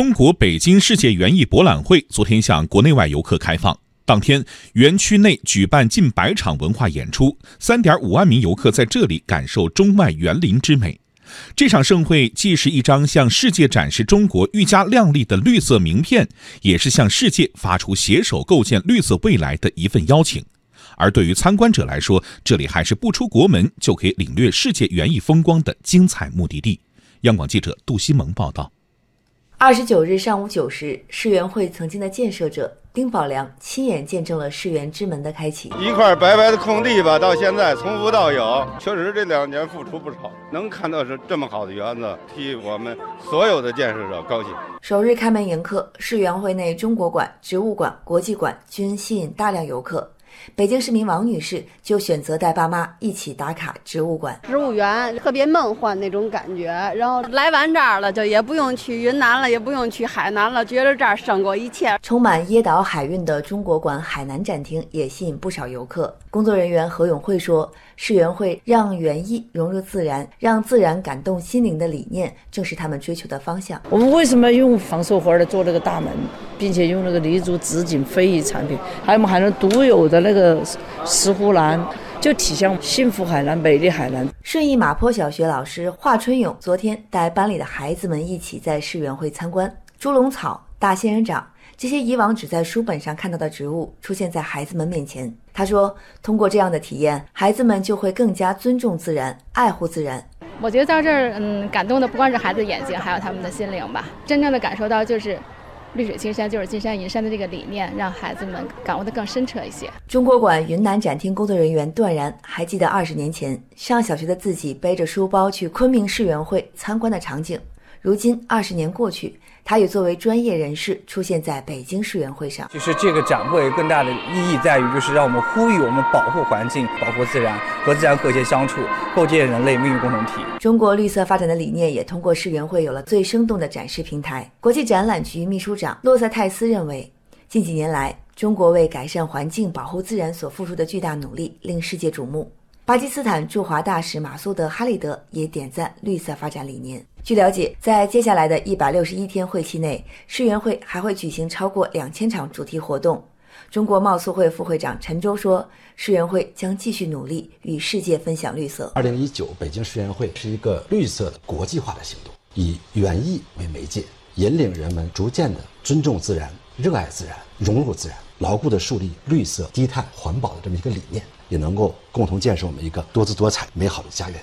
中国北京世界园艺博览会昨天向国内外游客开放。当天，园区内举办近百场文化演出，三点五万名游客在这里感受中外园林之美。这场盛会既是一张向世界展示中国愈加亮丽的绿色名片，也是向世界发出携手构建绿色未来的一份邀请。而对于参观者来说，这里还是不出国门就可以领略世界园艺风光的精彩目的地。央广记者杜西蒙报道。二十九日上午九时，世园会曾经的建设者丁宝良亲眼见证了世园之门的开启。一块白白的空地吧，到现在从无到有，确实这两年付出不少。能看到是这么好的园子，替我们所有的建设者高兴。首日开门迎客，世园会内中国馆、植物馆、国际馆均吸引大量游客。北京市民王女士就选择带爸妈一起打卡植物馆。植物园特别梦幻那种感觉，然后来完这儿了，就也不用去云南了，也不用去海南了，觉得这儿胜过一切。充满椰岛海韵的中国馆海南展厅也吸引不少游客。工作人员何永慧说：“世园会让园艺融入自然，让自然感动心灵的理念，正是他们追求的方向。我们为什么用仿手花儿做这个大门，并且用那个黎族紫锦非遗产品，还有我们海南独有的那个石斛兰，就体现幸福海南、美丽海南。”顺义马坡小学老师华春勇昨天带班里的孩子们一起在世园会参观，猪笼草、大仙人掌。这些以往只在书本上看到的植物出现在孩子们面前。他说：“通过这样的体验，孩子们就会更加尊重自然，爱护自然。”我觉得到这儿，嗯，感动的不光是孩子的眼睛，还有他们的心灵吧。真正的感受到就是“绿水青山就是金山银山”的这个理念，让孩子们感悟的更深彻一些。中国馆云南展厅工作人员段然还记得二十年前上小学的自己背着书包去昆明世园会参观的场景。如今二十年过去，他也作为专业人士出现在北京世园会上。其实这个展会更大的意义在于，就是让我们呼吁我们保护环境、保护自然，和自然和谐相处，构建人类命运共同体。中国绿色发展的理念也通过世园会有了最生动的展示平台。国际展览局秘书长洛塞泰斯认为，近几年来，中国为改善环境、保护自然所付出的巨大努力令世界瞩目。巴基斯坦驻华大使马苏德·哈利德也点赞绿色发展理念。据了解，在接下来的一百六十一天会期内，世园会还会举行超过两千场主题活动。中国贸促会副会长陈舟说：“世园会将继续努力与世界分享绿色。二零一九北京世园会是一个绿色的国际化的行动，以园艺为媒介，引领人们逐渐的尊重自然、热爱自然、融入自然，牢固的树立绿色、低碳、环保的这么一个理念，也能够共同建设我们一个多姿多彩、美好的家园。”